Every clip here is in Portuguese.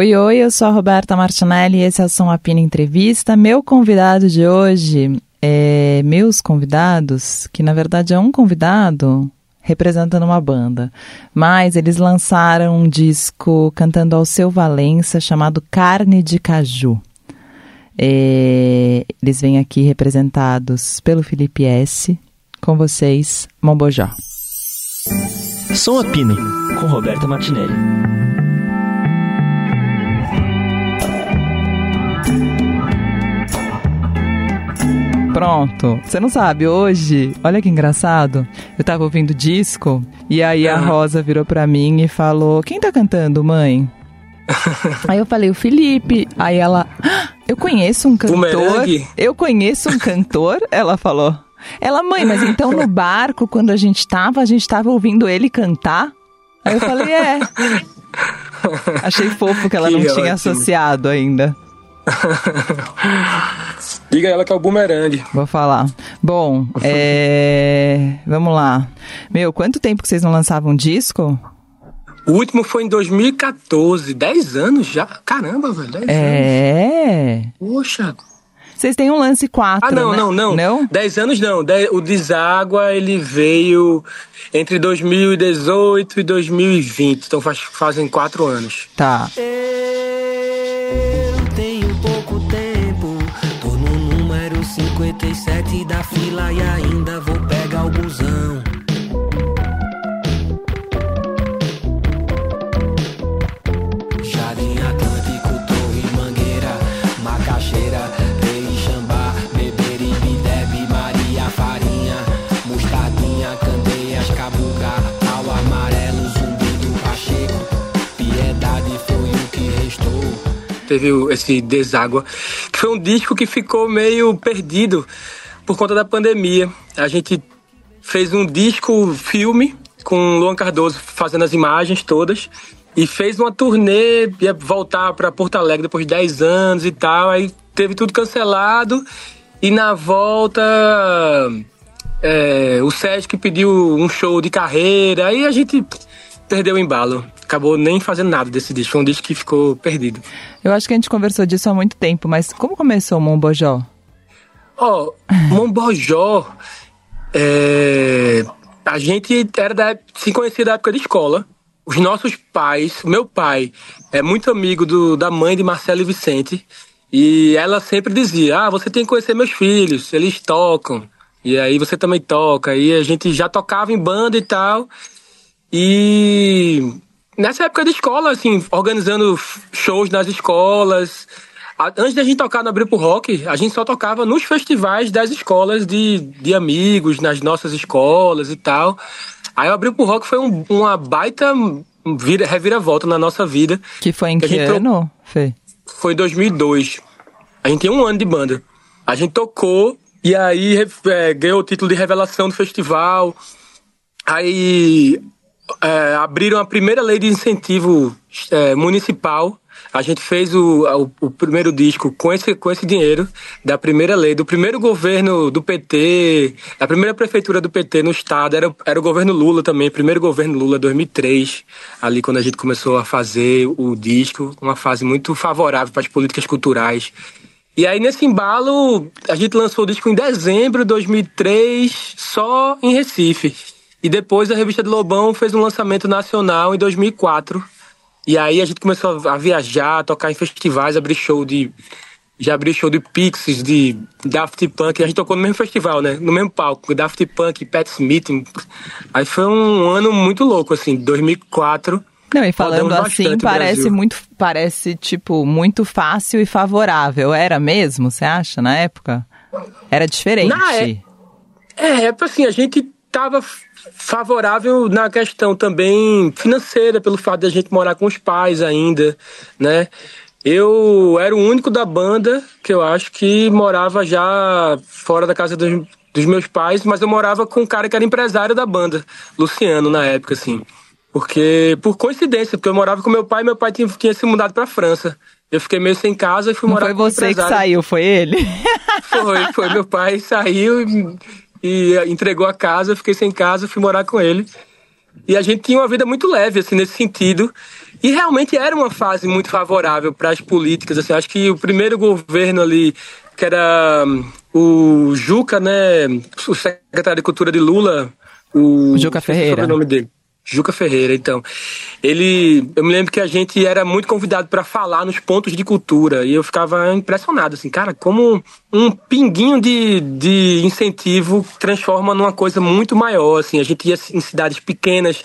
Oi, oi, eu sou a Roberta Martinelli e esse é o Som Apina Entrevista. Meu convidado de hoje é meus convidados, que na verdade é um convidado representando uma banda, mas eles lançaram um disco cantando ao seu Valença chamado Carne de Caju. É, eles vêm aqui representados pelo Felipe S. Com vocês, Mombojó. Som Apino, com Roberta Martinelli. Pronto. Você não sabe, hoje, olha que engraçado. Eu tava ouvindo disco e aí a Rosa virou pra mim e falou: Quem tá cantando, mãe? aí eu falei: O Felipe. Aí ela: ah, Eu conheço um cantor. Eu conheço um cantor. Ela falou. Ela, mãe, mas então no barco, quando a gente tava, a gente tava ouvindo ele cantar? Aí eu falei: É. Achei fofo que ela Que não tinha ótimo. associado ainda. Diga a ela que é o bumerangue. Vou falar. Bom, é... vamos lá. Meu, quanto tempo que vocês não lançavam disco? O último foi em 2014, 10 anos já. Caramba, velho, 10 anos. É. Poxa. Vocês têm um lance 4, Ah, não, né? não, não. Não? 10 anos não. De- O Deságua, ele veio entre 2018 e 2020. Então faz, fazem 4 anos. Tá. Eu 57 da fila e ainda vou pegar o busão. Teve esse Deságua, que foi um disco que ficou meio perdido por conta da pandemia. A gente fez um disco filme com Luan Cardoso fazendo as imagens todas e fez uma turnê, ia voltar para Porto Alegre depois de 10 anos e tal, aí teve tudo cancelado e na volta é, o Sérgio pediu um show de carreira, aí a gente perdeu o embalo. Acabou nem fazendo nada desse disco, foi um disco que ficou perdido. Eu acho que a gente conversou disso há muito tempo, mas como começou o Mombojó? Ó, Mombojó, é, a gente era da, se conhecia da época de escola. Os nossos pais, meu pai é muito amigo do, da mãe de Marcelo e Vicente. E ela sempre dizia: Ah, você tem que conhecer meus filhos, eles tocam. E aí você também toca. E a gente já tocava em banda e tal. E nessa época de escola, assim, organizando shows nas escolas. Antes da gente tocar no Abril pro Rock, a gente só tocava nos festivais das escolas de, de amigos, nas nossas escolas e tal. Aí o Abril pro Rock foi um- uma baita vira, reviravolta na nossa vida. Que foi em Que que ano, Fê? Foi em 2002. A gente tem um ano de banda. A gente tocou e aí é, ganhou o título de revelação do festival. Aí é, abriram a primeira lei de incentivo é, municipal. A gente fez o, o, o primeiro disco com esse, com esse dinheiro da primeira lei, do primeiro governo do PT, da primeira prefeitura do PT no estado. Era, era o governo Lula também, primeiro governo Lula, 2003, ali quando a gente começou a fazer o disco, uma fase muito favorável para as políticas culturais. E aí, nesse embalo, a gente lançou o disco em dezembro de 2003, só em Recife. E depois a revista do Lobão fez um lançamento nacional em 2004. E aí a gente começou a viajar, a tocar em festivais, abrir show de. Já abri show de Pixies, de Daft Punk. A gente tocou no mesmo festival, né? No mesmo palco. Daft Punk, Pat Smith. Aí foi um ano muito louco, assim, 2004. Não, e falando assim, parece muito, parece, tipo, muito fácil e favorável. Era mesmo, você acha, na época? Era diferente. Na é- É, é assim, a gente tava favorável na questão também financeira, pelo fato de a gente morar com os pais ainda, né? Eu era o único da banda que eu acho que morava já fora da casa dos, dos meus pais, mas eu morava com um cara que era empresário da banda, Luciano, na época, assim. Porque, por coincidência, porque eu morava com meu pai e meu pai tinha, tinha se mudado pra França. Eu fiquei meio sem casa e fui Não morar foi com um você que saiu, foi ele? Foi, foi. Meu pai saiu e, e entregou a casa, eu fiquei sem casa, fui morar com ele. E a gente tinha uma vida muito leve, assim, nesse sentido. E realmente era uma fase muito favorável para as políticas. Assim, acho que o primeiro governo ali, que era hum, o Juca, né? O secretário de Cultura de Lula. O, o Juca Ferreira. O nome dele. Juca Ferreira, então. Ele, eu me lembro que a gente era muito convidado para falar nos pontos de cultura e eu ficava impressionado, assim, cara, como um pinguinho de, de incentivo transforma numa coisa muito maior, assim. A gente ia em cidades pequenas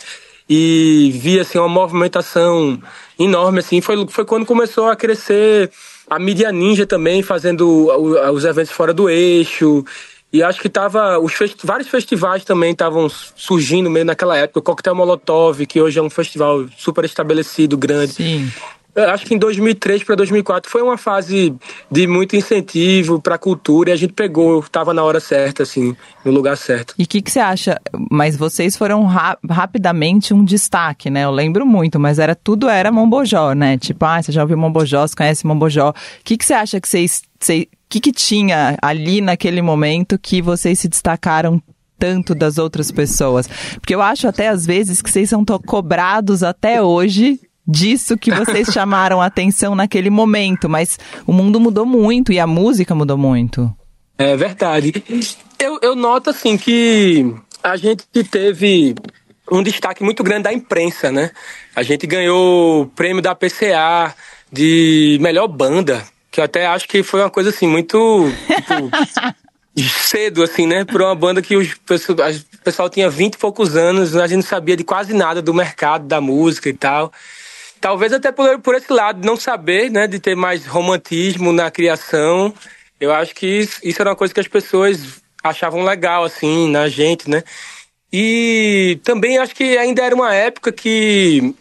e via, assim, uma movimentação enorme, assim. Foi, foi quando começou a crescer a mídia ninja também, fazendo os eventos fora do eixo e acho que tava. Os festi vários festivais também estavam surgindo meio naquela época. O Coquetel Molotov, que hoje é um festival super estabelecido, grande. Sim. Eu acho que em 2003 para 2004 foi uma fase de muito incentivo para a cultura e a gente pegou, estava na hora certa, assim, no lugar certo. E o que, que você acha? Mas vocês foram ra rapidamente um destaque, né? Eu lembro muito, mas era tudo era Mombojó, né? Tipo, ah, você já ouviu Mombojó, você conhece Mombojó. O que, que você acha que vocês. Que, que tinha ali naquele momento que vocês se destacaram tanto das outras pessoas? Porque eu acho até às vezes que vocês são cobrados até hoje disso que vocês chamaram a atenção naquele momento, mas o mundo mudou muito e a música mudou muito. É verdade. Eu, eu noto assim que a gente teve um destaque muito grande da imprensa, né? A gente ganhou o prêmio da PCA de melhor banda, que eu até acho que foi uma coisa assim muito tipo, cedo, assim, né? Por uma banda que os, o pessoal tinha 20 e poucos anos, a gente não sabia de quase nada do mercado da música e tal. Talvez até por, por esse lado, não saber, né, de ter mais romantismo na criação. Eu acho que isso, isso era uma coisa que as pessoas achavam legal, assim, na gente, né? E também acho que ainda era uma época que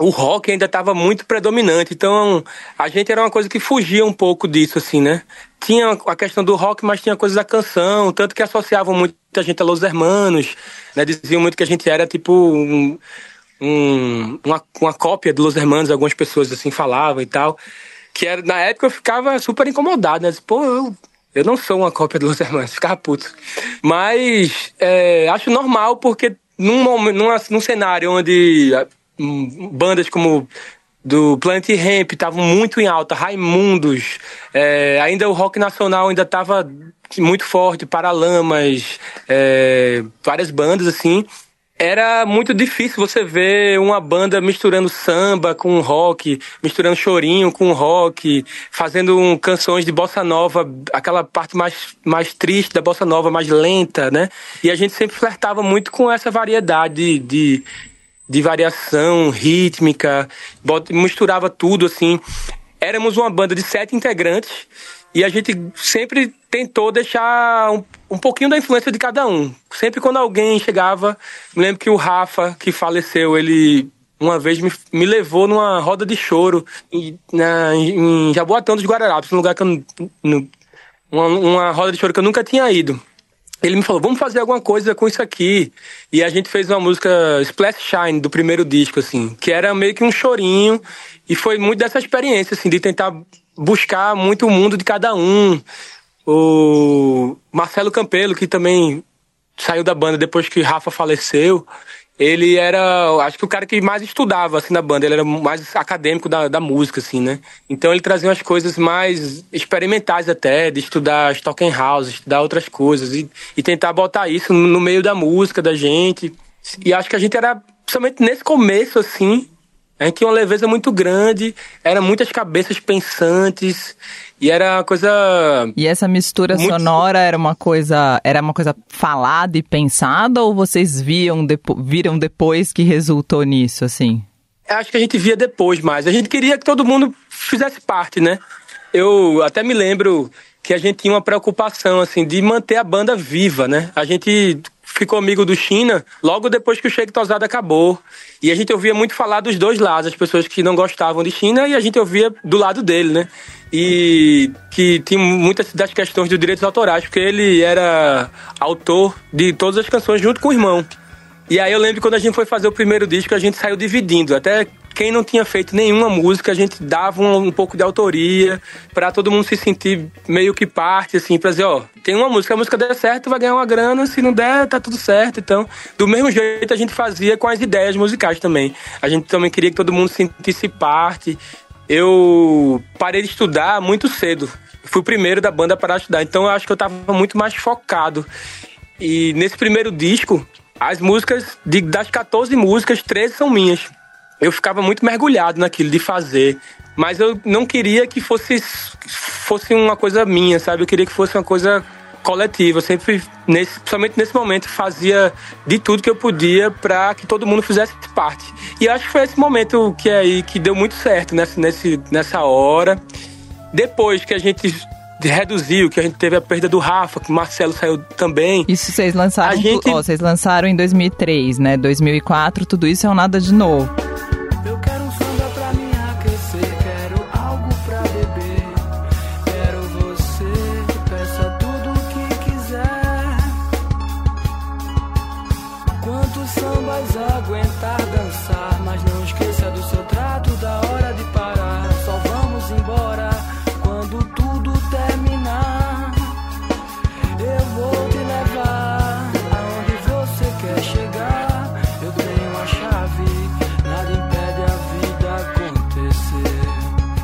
o rock ainda estava muito predominante. Então, a gente era uma coisa que fugia um pouco disso, assim, né? Tinha a questão do rock, mas tinha coisas da canção, tanto que associavam muita gente a Los Hermanos, né? Diziam muito que a gente era, tipo, um, um, uma, uma cópia de Los Hermanos, algumas pessoas assim falavam e tal. Que era, na época eu ficava super incomodado, né? Pô, eu, eu não sou uma cópia de Los Hermanos, ficava puto. Mas é, acho normal porque num, num, cenário onde bandas como do Planet Ramp estavam muito em alta, Raimundos, é, ainda o rock nacional ainda estava muito forte, Paralamas, é, várias bandas assim era muito difícil você ver uma banda misturando samba com rock, misturando chorinho com rock, fazendo um, canções de bossa nova, aquela parte mais, mais triste da bossa nova, mais lenta, né? E a gente sempre flertava muito com essa variedade de, de variação rítmica, misturava tudo assim. Éramos uma banda de sete integrantes e a gente sempre tentou deixar um, um pouquinho da influência de cada um. Sempre quando alguém chegava, me lembro que o Rafa, que faleceu, ele uma vez me, me levou numa roda de choro em, na, em Jaboatão dos Guararapes, num lugar que eu. No, uma, uma roda de choro que eu nunca tinha ido. Ele me falou, vamos fazer alguma coisa com isso aqui. E a gente fez uma música Splash Shine, do primeiro disco, assim, que era meio que um chorinho. E foi muito dessa experiência, assim, de tentar buscar muito o mundo de cada um. O Marcelo Campelo, que também saiu da banda depois que Rafa faleceu, ele era, acho que o cara que mais estudava, assim, na banda. Ele era mais acadêmico da, da música, assim, né? Então ele trazia umas coisas mais experimentais até, de estudar House, estudar outras coisas e, e tentar botar isso no meio da música da gente. E acho que a gente era, principalmente nesse começo, assim, a gente tinha uma leveza muito grande, eram muitas cabeças pensantes e era uma coisa. E essa mistura muito... sonora era uma coisa, era uma coisa falada e pensada ou vocês viam depo... viram depois que resultou nisso assim? Acho que a gente via depois mais. A gente queria que todo mundo fizesse parte, né? Eu até me lembro que a gente tinha uma preocupação assim de manter a banda viva, né? A gente ficou amigo do China logo depois que o Sheik Tosado acabou. E a gente ouvia muito falar dos dois lados, as pessoas que não gostavam de China e a gente ouvia do lado dele, né? E que tinha muitas das questões dos direitos autorais, porque ele era autor de todas as canções junto com o irmão. E aí eu lembro quando a gente foi fazer o primeiro disco, a gente saiu dividindo. Até quem não tinha feito nenhuma música, a gente dava um, um pouco de autoria para todo mundo se sentir meio que parte, assim, pra dizer, ó, tem uma música, a música der certo, vai ganhar uma grana, se não der, tá tudo certo. Então, do mesmo jeito a gente fazia com as ideias musicais também. A gente também queria que todo mundo sentisse parte. Eu parei de estudar muito cedo. Fui o primeiro da banda para estudar, então eu acho que eu tava muito mais focado. E nesse primeiro disco, as músicas, de, das 14 músicas, 13 são minhas eu ficava muito mergulhado naquilo de fazer. Mas eu não queria que fosse, fosse uma coisa minha, sabe? Eu queria que fosse uma coisa coletiva. Eu sempre, nesse, somente nesse momento, fazia de tudo que eu podia para que todo mundo fizesse parte. E acho que foi esse momento que é aí que deu muito certo nessa, nesse, nessa hora. Depois que a gente reduziu, que a gente teve a perda do Rafa, que o Marcelo saiu também. Isso vocês lançaram, gente... ó, vocês lançaram em 2003, né? 2004, tudo isso é um nada de novo.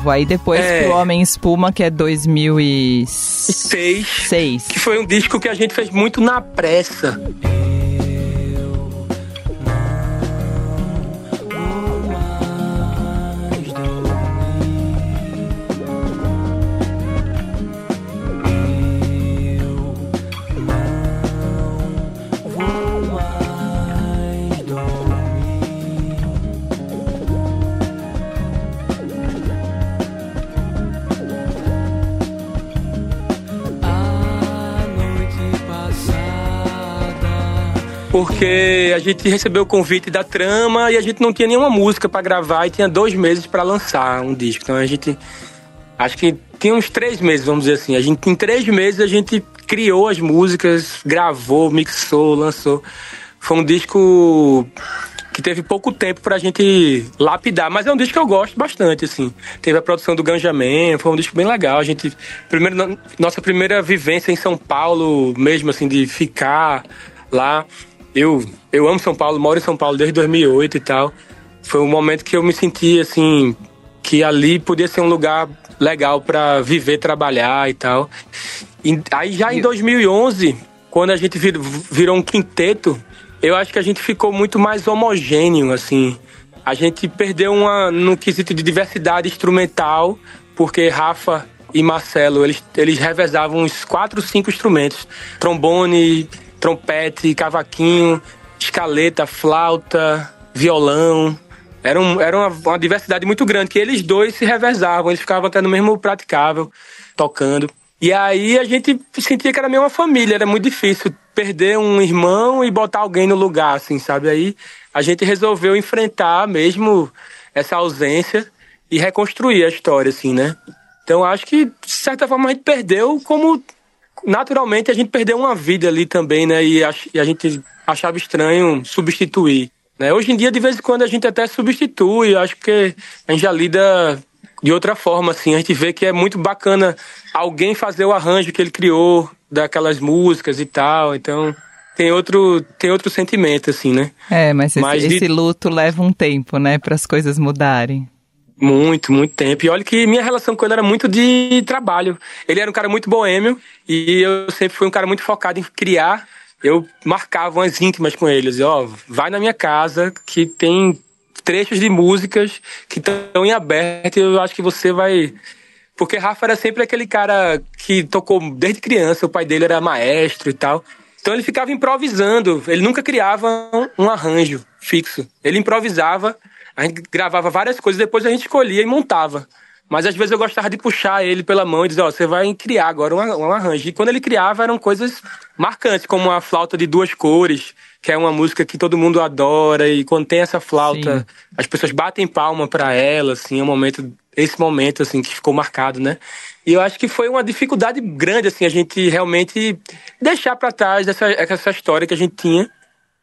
Aí depois é. que o Homem Espuma, que é 2006. Seis. Que foi um disco que a gente fez muito na pressa. Porque a gente recebeu o convite da trama e a gente não tinha nenhuma música para gravar e tinha dois meses para lançar um disco. Então a gente. Acho que tinha uns três meses, vamos dizer assim. A gente, em três meses a gente criou as músicas, gravou, mixou, lançou. Foi um disco que teve pouco tempo pra gente lapidar, mas é um disco que eu gosto bastante, assim. Teve a produção do Ganjamin, foi um disco bem legal. A gente, primeiro, nossa primeira vivência em São Paulo, mesmo assim, de ficar lá eu, eu amo São Paulo, moro em São Paulo desde 2008 e tal. Foi um momento que eu me senti assim, que ali podia ser um lugar legal para viver, trabalhar e tal. E aí já em 2011, quando a gente vir, virou um quinteto, eu acho que a gente ficou muito mais homogêneo, assim. A gente perdeu uma no quesito de diversidade instrumental, porque Rafa e Marcelo, eles, eles revezavam uns quatro, cinco instrumentos. Trombone, trompete, cavaquinho, escaleta, flauta, violão. Era, um, era uma, uma, diversidade muito grande, que eles dois se revezavam, eles ficavam até no mesmo praticável, tocando. E aí a gente sentia que era meio uma família, era muito difícil perder um irmão e botar alguém no lugar, assim, sabe? Aí a gente resolveu enfrentar mesmo essa ausência e reconstruir a história, assim, né? Então acho que, de certa forma, a gente perdeu como naturalmente a gente perdeu uma vida ali também, né? E a, e a gente achava estranho substituir. Né? Hoje em dia, de vez em quando, a gente até substitui. Acho que a gente já lida de outra forma, assim. A gente vê que é muito bacana alguém fazer o arranjo que ele criou daquelas músicas e tal. Então, tem outro, tem outro sentimento, assim, né? É, mas, mas esse, de... esse luto leva um tempo, né? Para as coisas mudarem. Muito, muito tempo. E olha que minha relação com ele era muito de trabalho. Ele era um cara muito boêmio e eu sempre fui um cara muito focado em criar. Eu marcava umas íntimas com eles. Ó, oh, vai na minha casa que tem trechos de músicas que estão em aberto e eu acho que você vai. Porque Rafa era sempre aquele cara que tocou desde criança, o pai dele era maestro e tal. Então ele ficava improvisando, ele nunca criava um arranjo fixo. Ele improvisava a gente gravava várias coisas, depois a gente escolhia e montava. Mas às vezes eu gostava de puxar ele pela mão e dizer, ó, oh, você vai criar agora um, um arranjo. E quando ele criava eram coisas marcantes, como a flauta de duas cores, que é uma música que todo mundo adora. E quando tem essa flauta, Sim. as pessoas batem palma para ela, assim, é um momento, esse momento, assim, que ficou marcado, né? E eu acho que foi uma dificuldade grande, assim, a gente realmente deixar para trás essa, essa história que a gente tinha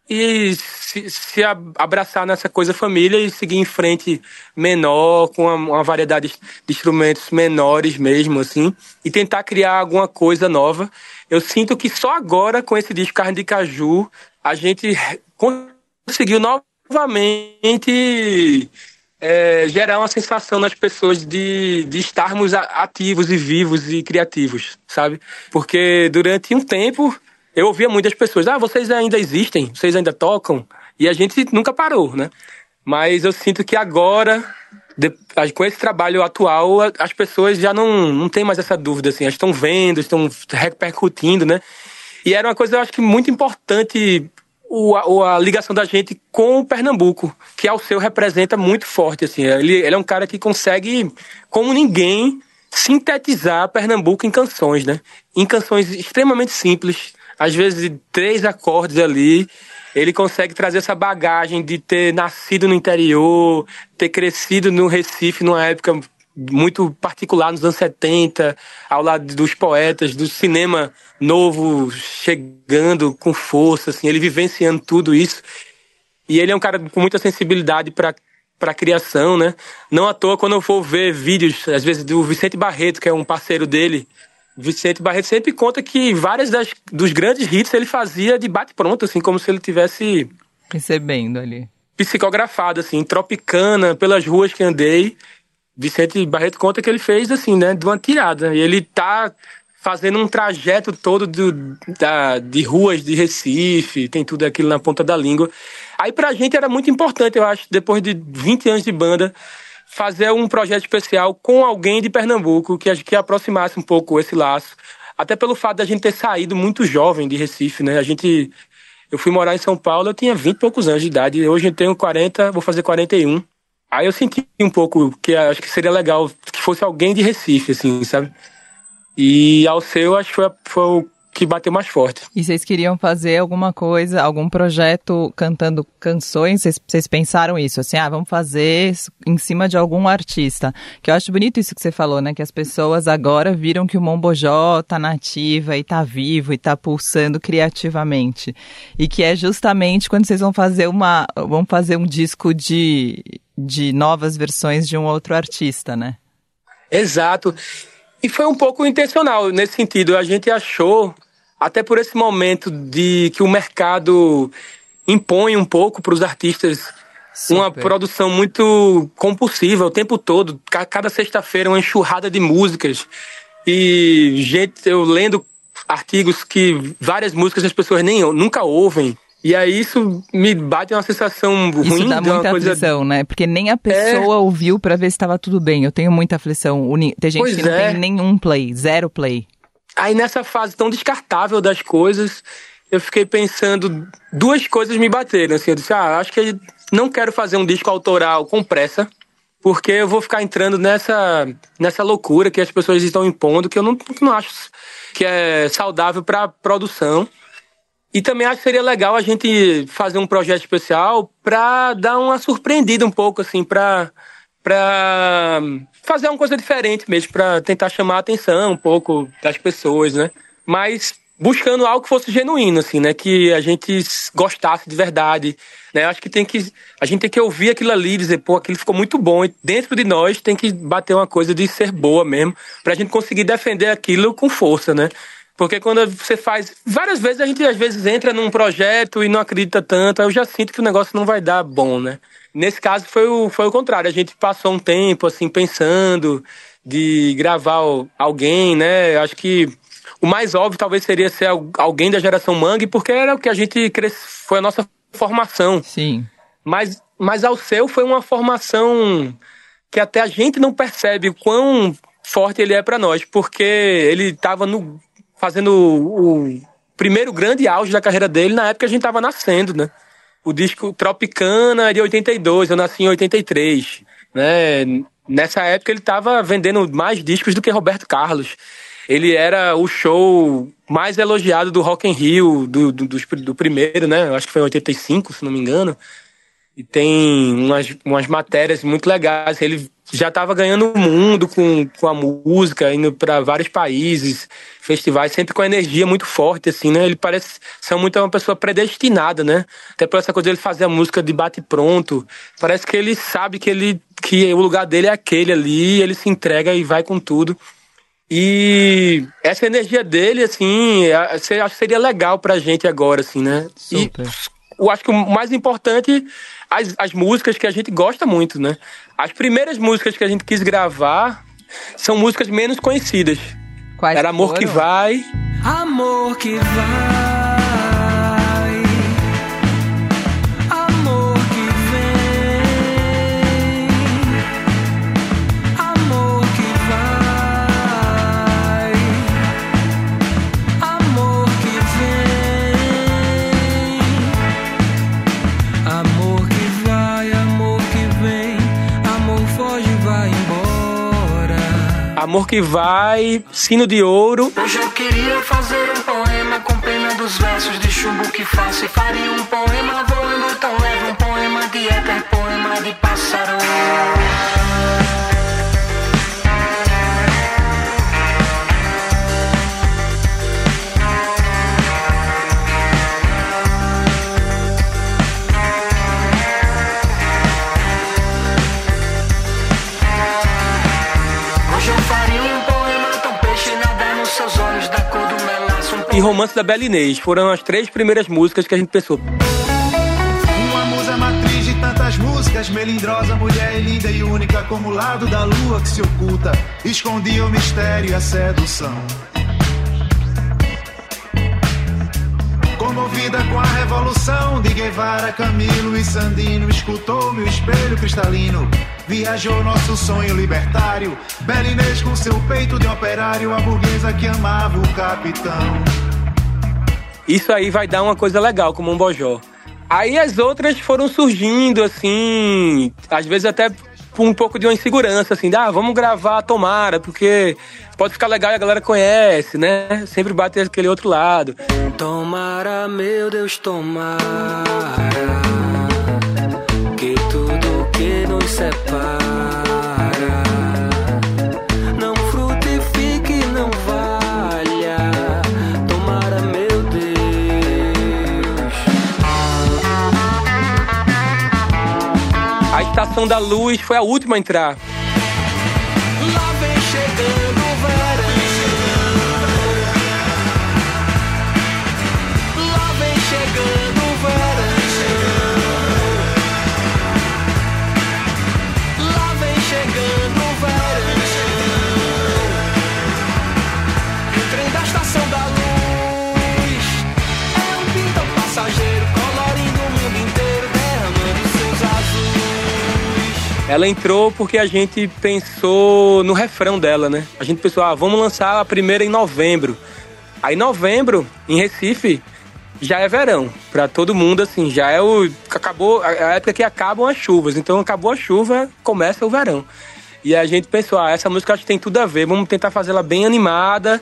e se, se abraçar nessa coisa família e seguir em frente menor, com uma, uma, variedade de instrumentos menores mesmo, assim, e tentar criar alguma coisa nova. Eu sinto que só agora, com esse disco Carne de Caju, a gente conseguiu novamente é, gerar uma sensação nas pessoas de, de estarmos ativos e vivos e criativos, sabe? Porque durante um tempo eu ouvia muitas pessoas, ah, vocês ainda existem, vocês ainda tocam, e a gente nunca parou, né? Mas eu sinto que agora, com esse trabalho atual, as pessoas já não, não têm mais essa dúvida, assim, elas estão vendo, estão repercutindo, né? E era uma coisa, eu acho que muito importante o, a, a, ligação da gente com o Pernambuco, que ao seu representa muito forte, assim. Ele, ele é um cara que consegue, como ninguém, sintetizar Pernambuco em canções, né? Em canções extremamente simples, às vezes três acordes ali, ele consegue trazer essa bagagem de ter nascido no interior, ter crescido no Recife numa época muito particular nos anos 70, ao lado dos poetas, do cinema novo chegando com força, assim, ele vivenciando tudo isso. E ele é um cara com muita sensibilidade para para criação, né? Não à toa quando eu for ver vídeos, às vezes do Vicente Barreto, que é um parceiro dele, Vicente Barreto sempre conta que várias das, dos grandes hits ele fazia de bate-pronto, assim, como se ele tivesse. Recebendo ali. Psicografado, assim, tropicana, pelas ruas que andei. Vicente Barreto conta que ele fez, assim, né, de uma tirada. E ele tá fazendo um trajeto todo do, da, de ruas de Recife, tem tudo aquilo na ponta da língua. Aí pra gente era muito importante, eu acho, depois de 20 anos de banda, fazer um projeto especial com alguém de Pernambuco que, que aproximasse um pouco esse laço. Até pelo fato da gente ter saído muito jovem de Recife, né? A gente. Eu fui morar em São Paulo, eu tinha 20 e poucos anos de idade. Hoje eu tenho 40, vou fazer 41. Aí eu senti um pouco que acho que seria legal que fosse alguém de Recife, assim, sabe? E ao seu, acho que foi, foi o que bateu mais forte. E vocês queriam fazer alguma coisa, algum projeto cantando canções? Vocês, vocês pensaram isso, assim, ah, vamos fazer em cima de algum artista. Que eu acho bonito isso que você falou, né? Que as pessoas agora viram que o Mombojó tá nativa e tá vivo e tá pulsando criativamente. E que é justamente quando vocês vão fazer uma, vão fazer um disco de, de novas versões de um outro artista, né? Exato. E foi um pouco intencional nesse sentido. A gente achou até por esse momento de que o mercado impõe um pouco para os artistas Super. uma produção muito compulsiva o tempo todo. Cada sexta-feira uma enxurrada de músicas. E gente, eu lendo artigos que várias músicas as pessoas nem nunca ouvem. E aí isso me bate uma sensação ruim. Isso dá muita coisa... aflição, né? Porque nem a pessoa é... ouviu para ver se estava tudo bem. Eu tenho muita aflição. Tem gente pois que não é. tem nenhum play, zero play. Aí nessa fase tão descartável das coisas, eu fiquei pensando, duas coisas me bateram, assim, eu disse, ah, acho que não quero fazer um disco autoral com pressa, porque eu vou ficar entrando nessa, nessa loucura que as pessoas estão impondo, que eu não, não acho que é saudável para produção. E também acho que seria legal a gente fazer um projeto especial para dar uma surpreendida um pouco, assim, para para fazer uma coisa diferente mesmo, para tentar chamar a atenção um pouco das pessoas, né? Mas buscando algo que fosse genuíno, assim, né? Que a gente gostasse de verdade, né? Acho que tem que a gente tem que ouvir aquilo ali dizer, pô, aquilo ficou muito bom. E dentro de nós tem que bater uma coisa de ser boa mesmo, pra gente conseguir defender aquilo com força, né? Porque quando você faz. Várias vezes a gente às vezes entra num projeto e não acredita tanto, aí eu já sinto que o negócio não vai dar bom, né? Nesse caso foi o, foi o contrário. A gente passou um tempo, assim, pensando de gravar alguém, né? Acho que o mais óbvio talvez seria ser alguém da geração Mangue, porque era o que a gente cresce, foi a nossa formação. Sim. Mas, mas ao seu foi uma formação que até a gente não percebe o quão forte ele é para nós, porque ele estava fazendo o, primeiro grande auge da carreira dele na época que a gente estava nascendo, né? o disco Tropicana é de 82, eu nasci em 83, né? Nessa época ele estava vendendo mais discos do que Roberto Carlos. Ele era o show mais elogiado do Rock in Rio, do, do, do, do primeiro, né? Acho que foi em 85, se não me engano. E tem umas, umas matérias muito legais. Ele já estava ganhando o mundo com, com a música, indo para vários países, festivais, sempre com a energia muito forte, assim, né? Ele parece ser muito uma pessoa predestinada, né? Até por essa coisa dele fazer a música de bate pronto. Parece que ele sabe que ele que o lugar dele é aquele ali, ele se entrega e vai com tudo. E essa energia dele, assim, acho que seria legal pra gente agora, assim, né? Super. E eu acho que o mais importante, as, as músicas que a gente gosta muito, né? As primeiras músicas que a gente quis gravar são músicas menos conhecidas. Quais Era Amor foram? que Vai, Amor que vai, Amor que Vai, Sino de Ouro. Hoje eu queria fazer um poema com pena dos versos de chumbo que faço. E faria um poema voando tão leve, um poema de éter, poema de pássaro. E Romance da Bela Inês. Foram as três primeiras músicas que a gente pensou. Uma musa matriz de tantas músicas, melindrosa, mulher linda e única como o lado da lua que se oculta, escondia o mistério e a sedução. Comovida com a revolução de Guevara, Camilo e Sandino, escutou meu espelho cristalino. Viajou nosso sonho libertário, Bela Inês com seu peito de operário, a burguesa que amava o capitão. Isso aí vai dar uma coisa legal como um bojó. Aí as outras foram surgindo, assim, às vezes até um pouco de uma insegurança, assim, ah, vamos gravar Tomara, porque pode ficar legal e a galera conhece, né? Sempre bate aquele outro lado. Tomara, meu Deus, tomara Da Luz foi a última a entrar. Ela entrou porque a gente pensou no refrão dela, né? A gente pensou, ah, vamos lançar a primeira em novembro. Aí novembro, em Recife, já é verão. Pra todo mundo, assim, já é o. Acabou a época que acabam as chuvas. Então acabou a chuva, começa o verão. E a gente pensou, ah, essa música acho que tem tudo a ver, vamos tentar fazê-la bem animada.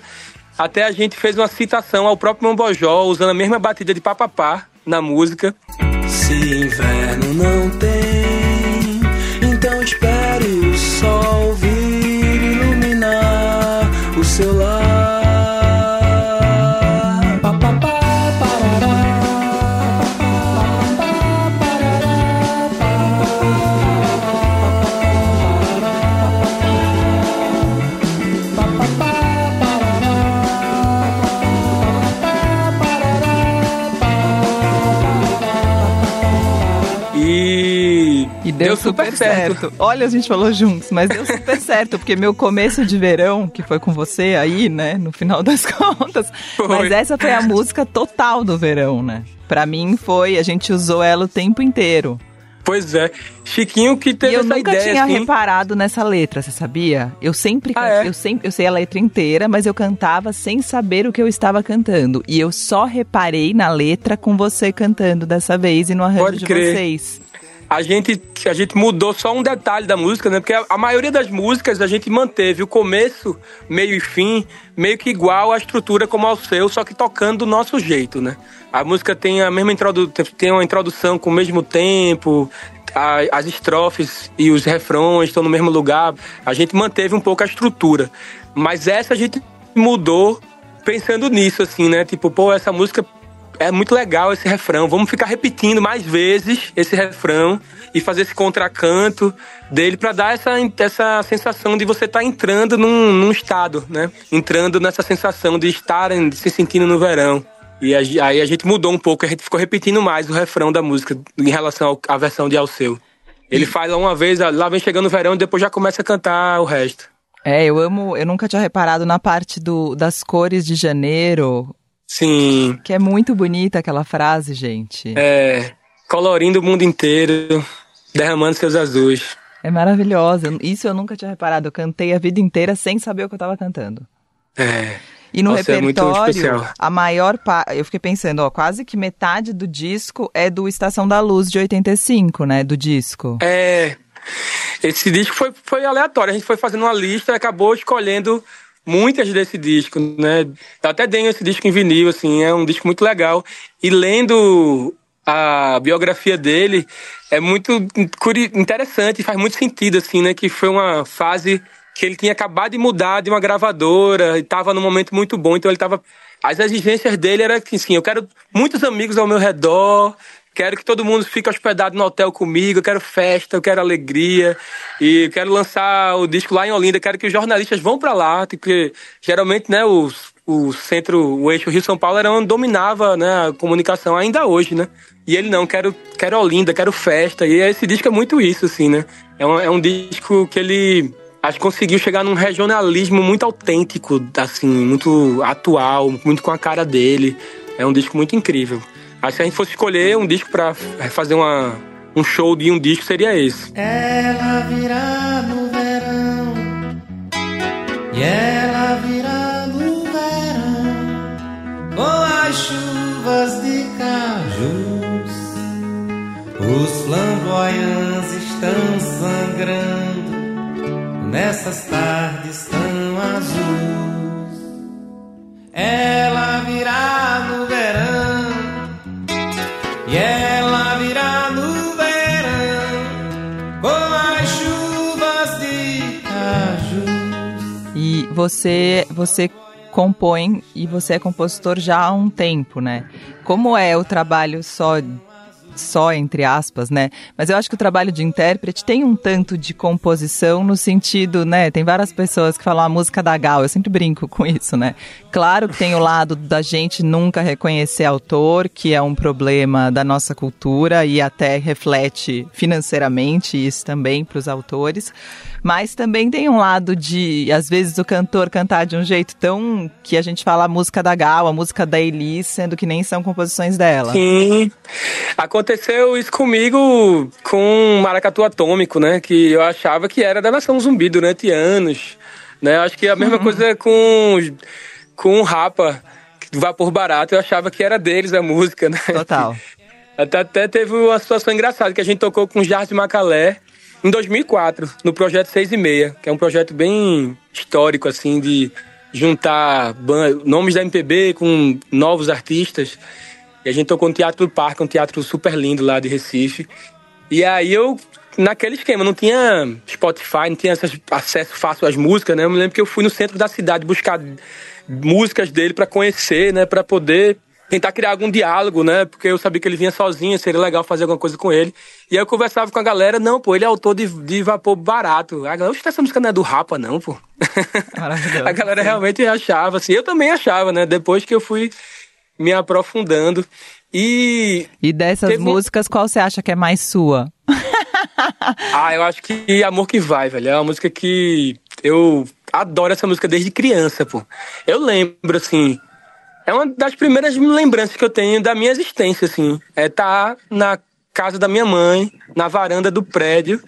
Até a gente fez uma citação ao próprio Mombojó, usando a mesma batida de papapá na música. Se inverno não tem, E deu, super, certo. Olha, a gente falou juntos, mas deu super certo, porque meu começo de verão, que foi com você aí, né, no final das contas, Foi. mas essa foi a música total do verão, né? Pra mim foi, a gente usou ela o tempo inteiro. Pois é. Chiquinho que teve e eu essa nunca ideia, tinha assim. reparado nessa letra, você sabia? Eu sempre, Ah, é? eu sempre, eu sei a letra inteira, mas eu cantava sem saber o que eu estava cantando. E eu só reparei na letra com você cantando dessa vez e no arranjo Pode de crer. vocês. A gente, a gente mudou só um detalhe da música, né? Porque a, a maioria das músicas a gente manteve o começo, meio e fim, meio que igual à estrutura como ao seu, só que tocando do nosso jeito, né? A música tem a mesma introdu tem uma introdução com o mesmo tempo, a- as estrofes e os refrões estão no mesmo lugar, a gente manteve um pouco a estrutura. Mas essa a gente mudou pensando nisso, assim, né? Tipo, pô, essa música é muito legal esse refrão. Vamos ficar repetindo mais vezes esse refrão e fazer esse contracanto dele pra dar essa, essa sensação de você estar entrando num, num estado, né? Entrando nessa sensação de estar em- se sentindo no verão. E a- aí a gente mudou um pouco, a gente ficou repetindo mais o refrão da música em relação à versão de Alceu. Ele faz uma vez, lá vem chegando o verão e depois já começa a cantar o resto. É, eu amo, eu nunca tinha reparado na parte do, das cores de janeiro, Sim, que é muito bonita aquela frase, gente. é, colorindo o mundo inteiro, derramando seus azuis. É maravilhosa. Isso eu nunca tinha reparado. Eu cantei a vida inteira sem saber o que eu tava cantando. É, E no Nossa, é repertório, especial. a maior parte. Eu fiquei pensando, ó, quase que metade do disco é do Estação da Luz de 85, né? Do disco. É. Esse disco foi, foi aleatório. A gente foi fazendo uma lista e acabou escolhendo muitas desse disco, né? Eu até tenho esse disco em vinil, assim, é um disco muito legal. E lendo a biografia dele, é muito interessante, faz muito sentido, assim, né? Que foi uma fase que ele tinha acabado de mudar de uma gravadora e estava num momento muito bom, então ele estava as exigências dele era que assim, eu quero muitos amigos ao meu redor, quero que todo mundo fique hospedado no hotel comigo, eu quero festa, eu quero alegria e quero lançar o disco lá em Olinda, quero que os jornalistas vão para lá, porque geralmente, né, o, o centro, o eixo Rio São Paulo era onde dominava, né, a comunicação ainda hoje, né? E ele não, quero, quero Olinda, quero festa. E esse disco é muito isso, assim, né? É um, é um disco que ele acho que conseguiu chegar num regionalismo muito autêntico, assim, muito atual, muito com a cara dele. É um disco muito incrível. Que se a gente fosse escolher um disco pra fazer uma, um show de um disco, seria esse. Ela virá no verão e ela virá no verão com as chuvas de cajus. Os flamboyants estão sangrando nessas tardes você, você compõe e você é compositor já há um tempo, né? Como é o trabalho só só entre aspas, né? Mas eu acho que o trabalho de intérprete tem um tanto de composição no sentido, né? Tem várias pessoas que falam a música da Gal, eu sempre brinco com isso, né? Claro que tem o lado da gente nunca reconhecer autor, que é um problema da nossa cultura e até reflete financeiramente isso também para os autores. Mas também tem um lado de, às vezes, o cantor cantar de um jeito tão que a gente fala a música da Gal, a música da Elis, sendo que nem são composições dela. Sim. Aconteceu isso comigo com Maracatu Atômico, né? Que eu achava que era da Nação Zumbi durante anos. Né? Acho que a mesma coisa com, com o Rapa, Vapor Barato, eu achava que era deles a música, né? Total. Até, até teve uma situação engraçada que a gente tocou com o Jardim Macalé em 2004, no projeto 6 e meia, que é um projeto bem histórico, assim, de juntar nomes da MPB com novos artistas. E a gente tocou no Teatro do Parque, um teatro super lindo lá de Recife. E aí eu, naquele esquema, não tinha Spotify, não tinha acesso fácil às músicas, né? Eu me lembro que eu fui no centro da cidade buscar músicas dele para conhecer, né? Para poder tentar criar algum diálogo, né? Porque eu sabia que ele vinha sozinho, seria legal fazer alguma coisa com ele. E aí eu conversava com a galera, não, pô, ele é autor de, de Vapor Barato. A galera, "Oxe, essa música não é do Rapa, não, pô. Maravilhoso. a galera realmente achava, assim. Eu também achava, né? Depois que eu fui me aprofundando. E E dessas Teve músicas, qual você acha que é mais sua? Ah, eu acho que Amor que Vai, velho. É uma música que eu adoro essa música desde criança, pô. Eu lembro, assim. É uma das primeiras lembranças que eu tenho da minha existência, assim. É estar na casa da minha mãe, na varanda do prédio,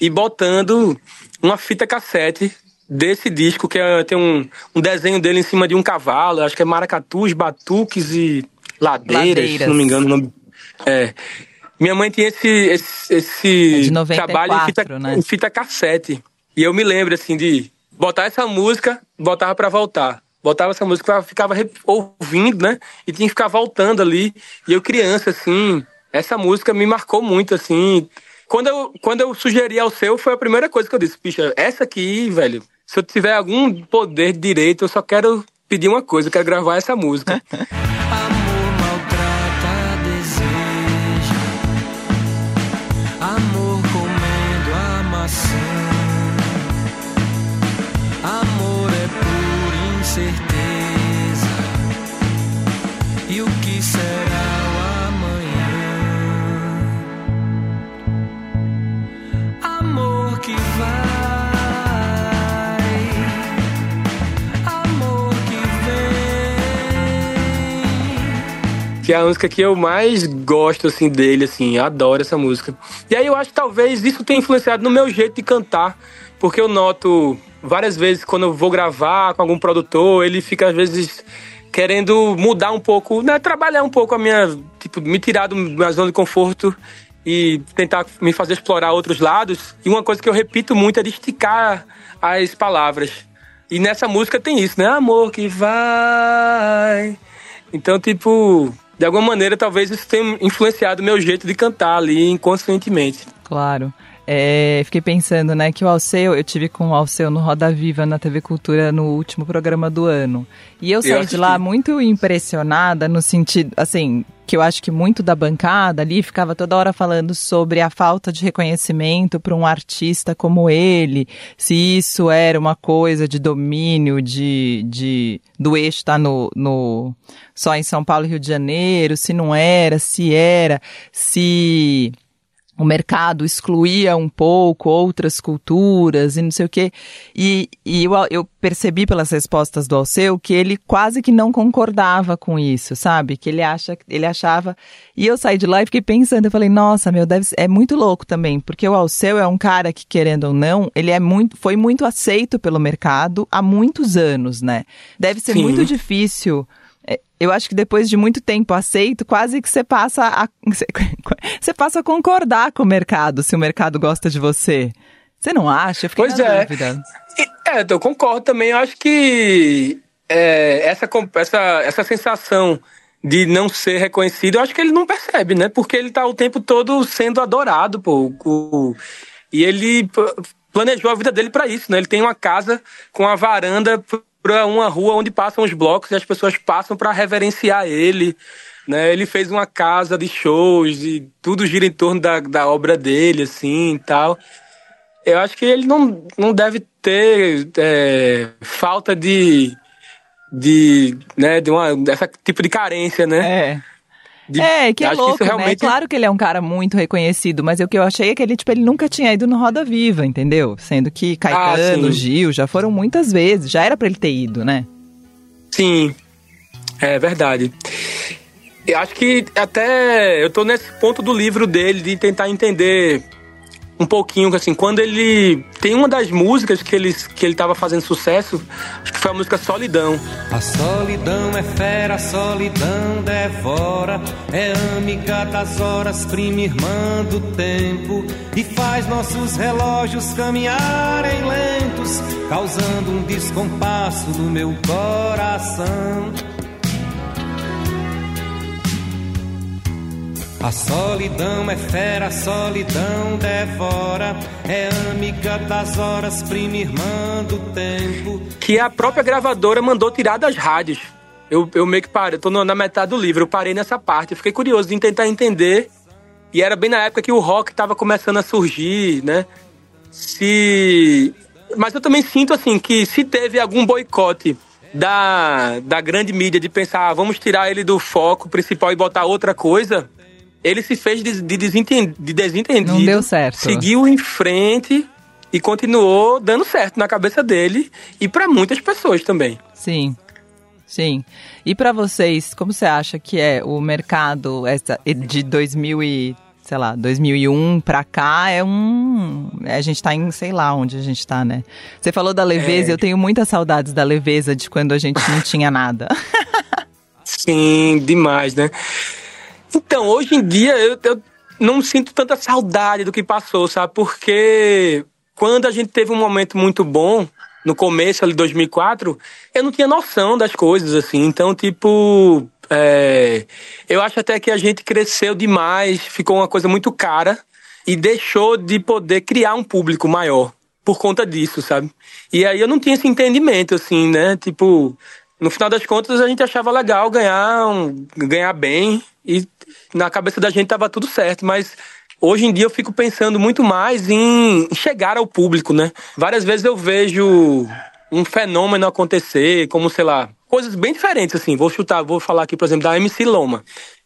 e botando uma fita cassete desse disco, que é- tem um, um desenho dele em cima de um cavalo. Acho que é Maracatus, Batuques e Ladeiras, Ladeiras. se não me engano. o nome- É. Minha mãe tinha esse, esse, esse É de 94, trabalho em fita, né? em fita cassete. E eu me lembro, assim, de botar essa música, botava pra voltar. Botava essa música, ficava ouvindo, né? E tinha que ficar voltando ali. E eu criança, assim, essa música me marcou muito, assim. quando eu, quando eu sugeri ao seu, foi a primeira coisa que eu disse, bicha, essa aqui, velho, se eu tiver algum poder de direito, eu só quero pedir uma coisa, eu quero gravar essa música. que é a música que eu mais gosto, assim, dele, assim, adoro essa música. E aí eu acho que talvez isso tenha influenciado no meu jeito de cantar, porque eu noto várias vezes quando eu vou gravar com algum produtor, ele fica às vezes querendo mudar um pouco, né, trabalhar um pouco a minha, tipo, me tirar da minha zona de conforto e tentar me fazer explorar outros lados. E uma coisa que eu repito muito é de esticar as palavras. E nessa música tem isso, né? Amor que vai. Então, tipo, de alguma maneira, talvez isso tenha influenciado meu jeito de cantar ali inconscientemente. Claro. É, fiquei pensando, né, que o Alceu, eu tive com o Alceu no Roda Viva na TV Cultura no último programa do ano. E eu saí de lá muito impressionada no sentido, assim, que eu acho que muito da bancada ali ficava toda hora falando sobre a falta de reconhecimento para um artista como ele, se isso era uma coisa de domínio de, de do eixo estar no, no só em São Paulo e Rio de Janeiro, se não era, se era, se o mercado excluía um pouco outras culturas e não sei o quê. E, e eu, eu percebi pelas respostas do Alceu que ele quase que não concordava com isso, sabe? Que ele acha, ele achava. E eu saí de lá e fiquei pensando, eu falei, nossa, meu, deve é muito louco também, porque o Alceu é um cara que, querendo ou não, ele é muito, foi muito aceito pelo mercado há muitos anos, né? Deve ser Sim. muito difícil eu acho que depois de muito tempo aceito, quase que você passa a você passa a concordar com o mercado, se o mercado gosta de você. Você não acha? Eu fiquei Pois é. dúvida. É, eu concordo também. Eu acho que é, essa, essa, essa sensação de não ser reconhecido, eu acho que ele não percebe, né? Porque ele tá o tempo todo sendo adorado, pô. O- e ele planejou a vida dele pra isso, né? Ele tem uma casa com a varanda p- pra uma rua onde passam os blocos e as pessoas passam pra reverenciar ele. Né? Ele fez uma casa de shows e tudo gira em torno da, da obra dele, assim e tal. Eu acho que ele não, não deve ter é, falta de. de. né, de uma. dessa tipo de carência, né? É. De- É, que é louco, isso né? realmente- Claro que ele é um cara muito reconhecido, mas o que eu achei é que ele, tipo, ele nunca tinha ido no Roda Viva, entendeu? Sendo que Caetano, Ah. Gil, já foram muitas vezes. Já era pra ele ter ido, né? Sim, é verdade. Eu acho que até eu tô nesse ponto do livro dele de tentar entender um pouquinho assim, quando ele tem uma das músicas que ele que ele tava fazendo sucesso, acho que foi a música Solidão. A solidão é fera, a solidão devora. É amiga das horas, prima irmã do tempo. E faz nossos relógios caminharem lentos, causando um descompasso no meu coração. A solidão é fera, a solidão devora. É amiga das horas, prima irmã do tempo. que a própria gravadora mandou tirar das rádios. Eu, eu meio que parei, tô na metade do livro, eu parei nessa parte, eu fiquei curioso de tentar entender. E era bem na época que o rock tava começando a surgir, né? Se. Mas eu também sinto assim que se teve algum boicote da, da grande mídia de pensar, ah, vamos tirar ele do foco principal e botar outra coisa, ele se fez de, de, de desentendido. Não deu certo. Seguiu em frente e continuou dando certo na cabeça dele e pra muitas pessoas também. Sim. Sim. E pra vocês, como você acha que é o mercado de 2000 e, sei lá, 2001 pra cá é um, a gente tá em, sei lá onde a gente tá, né? Você falou da leveza, É. eu tenho muitas saudades da leveza de quando a gente não tinha nada. Sim, demais, né? Então, hoje em dia eu, eu não sinto tanta saudade do que passou, sabe? Porque quando a gente teve um momento muito bom, no começo ali de 2004, eu não tinha noção das coisas, assim. Então, tipo, é, eu acho até que a gente cresceu demais, ficou uma coisa muito cara. e deixou de poder criar um público maior por conta disso, sabe? E aí eu não tinha esse entendimento, assim, né? Tipo, no final das contas a gente achava legal ganhar, um, ganhar bem e na cabeça da gente tava tudo certo, mas hoje em dia eu fico pensando muito mais em chegar ao público, né? Várias vezes eu vejo um fenômeno acontecer, como sei lá, coisas bem diferentes assim. Vou chutar, vou falar aqui, por exemplo, da MC Loma,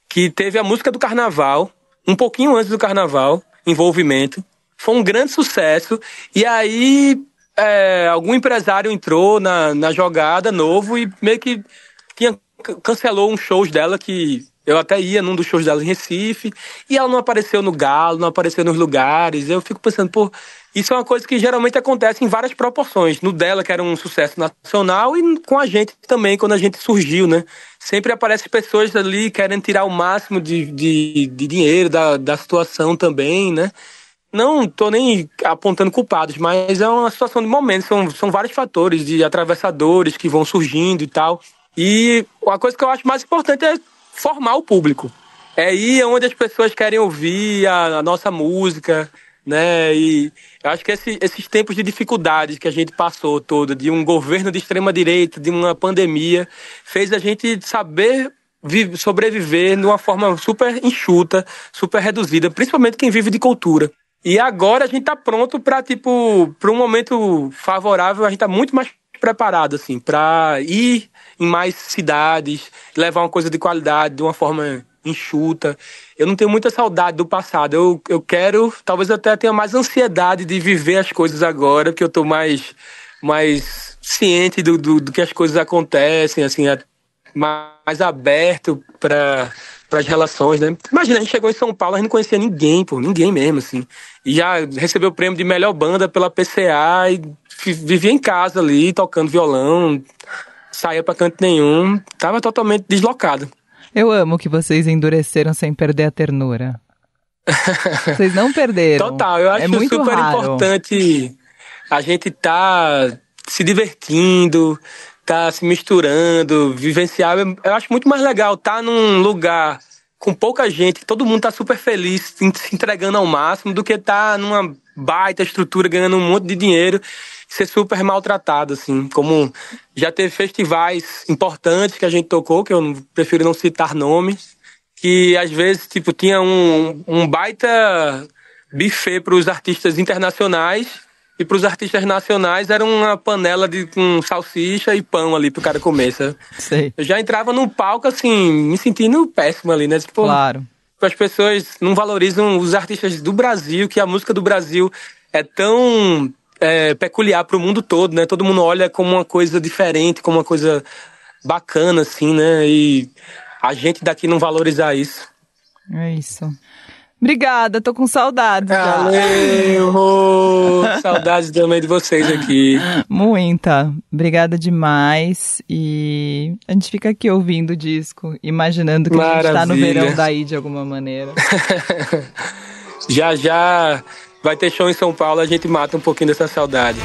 que teve a música do carnaval, um pouquinho antes do carnaval, envolvimento. Foi um grande sucesso. E aí é, algum empresário entrou na, na jogada novo e meio que tinha, cancelou uns shows dela que eu até ia num dos shows dela em Recife e ela não apareceu no Galo, não apareceu nos lugares. Eu fico pensando, pô, isso é uma coisa que geralmente acontece em várias proporções. No dela, que era um sucesso nacional, e com a gente também, quando a gente surgiu, né? Sempre aparecem pessoas ali querendo tirar o máximo de, de, de dinheiro da, da situação também, né? Não tô nem apontando culpados, mas é uma situação de momento. São, são vários fatores de atravessadores que vão surgindo e tal. E a coisa que eu acho mais importante é formar o público. É aí onde as pessoas querem ouvir a, a nossa música, né? E eu acho que esse, esses tempos de dificuldades que a gente passou todo, de um governo de extrema direita, de uma pandemia, fez a gente saber sobreviver de uma forma super enxuta, super reduzida, principalmente quem vive de cultura. E agora a gente tá pronto para tipo, para um momento favorável, a gente tá muito mais preparado assim, para ir em mais cidades, levar uma coisa de qualidade de uma forma enxuta. Eu não tenho muita saudade do passado. Eu, eu quero, talvez até tenha mais ansiedade de viver as coisas agora, porque eu tô mais mais ciente do, do, do que as coisas acontecem, assim, mais aberto para para as relações, né? Imagina, a gente chegou em São Paulo, a gente não conhecia ninguém, pô, ninguém mesmo, assim. E já recebeu o prêmio de melhor banda pela PCA e vivia em casa ali, tocando violão, saía para canto nenhum, tava totalmente deslocado. Eu amo que vocês endureceram sem perder a ternura. Vocês não perderam. Total, eu acho é muito super raro. importante a gente tá se divertindo, tá se misturando, vivenciar. Eu acho muito mais legal estar tá num lugar com pouca gente, todo mundo tá super feliz, se entregando ao máximo, do que estar tá numa baita estrutura, ganhando um monte de dinheiro, ser super maltratado, assim. Como já teve festivais importantes que a gente tocou, que eu prefiro não citar nomes, que às vezes, tipo, tinha um, um baita buffet para os artistas internacionais e para os artistas nacionais era uma panela de com salsicha e pão ali pro cara comer, sabe? Sei. Eu já entrava no palco, assim, me sentindo péssimo ali, né? Tipo, Claro. As pessoas não valorizam os artistas do Brasil, que a música do Brasil é tão é, peculiar pro mundo todo, né? Todo mundo olha como uma coisa diferente, como uma coisa bacana, assim, né? E a gente daqui não valorizar isso. É isso. Obrigada, tô com saudades já. Valeu! Saudades também de vocês aqui. Muita. Obrigada demais. E a gente fica aqui ouvindo o disco, imaginando que a gente tá no Maravilha. verão daí de alguma maneira. Já já vai ter show em São Paulo, a gente mata um pouquinho dessa saudade.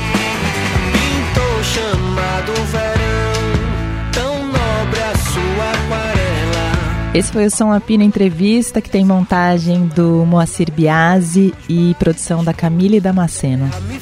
Esse foi o Som Apina Entrevista, que tem montagem do Moacir Biasi e produção da Camille Damasceno. Me